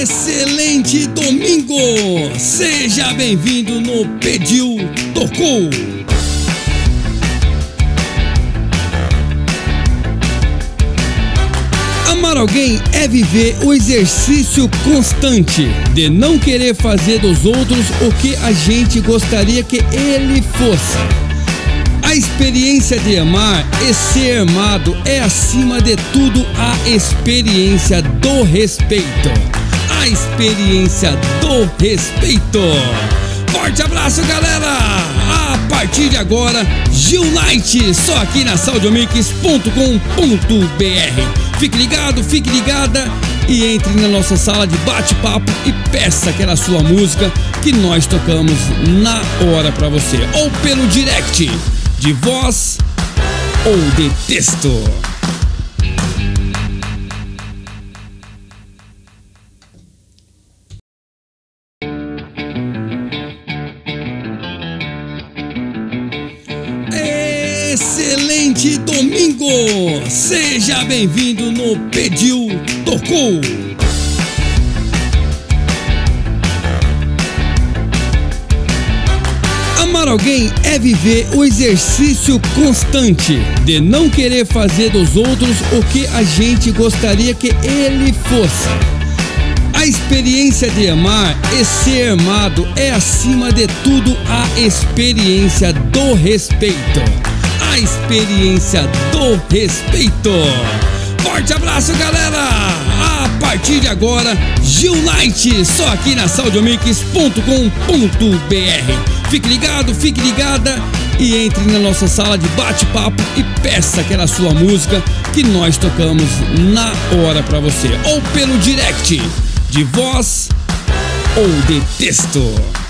Excelente domingo! Seja bem-vindo no Pediu Tocou! Amar alguém é viver o exercício constante de não querer fazer dos outros o que a gente gostaria que ele fosse. A experiência de amar e ser amado é, acima de tudo, a experiência do respeito. A experiência do respeito. Forte abraço, galera! A partir de agora, Gil Night, só aqui na saudiomix.com.br. Fique ligado, fique ligada e entre na nossa sala de bate-papo e peça aquela sua música que nós tocamos na hora para você, ou pelo direct de voz ou de texto. Excelente domingo! Seja bem-vindo no Pediu Tocou! Amar alguém é viver o exercício constante de não querer fazer dos outros o que a gente gostaria que ele fosse. A experiência de amar e ser amado é, acima de tudo, a experiência do respeito. A experiência do respeito. Forte abraço, galera! A partir de agora, Gil Night, só aqui na saudiomix.com.br. Fique ligado, fique ligada e entre na nossa sala de bate-papo e peça aquela sua música que nós tocamos na hora para você, ou pelo direct de voz ou de texto.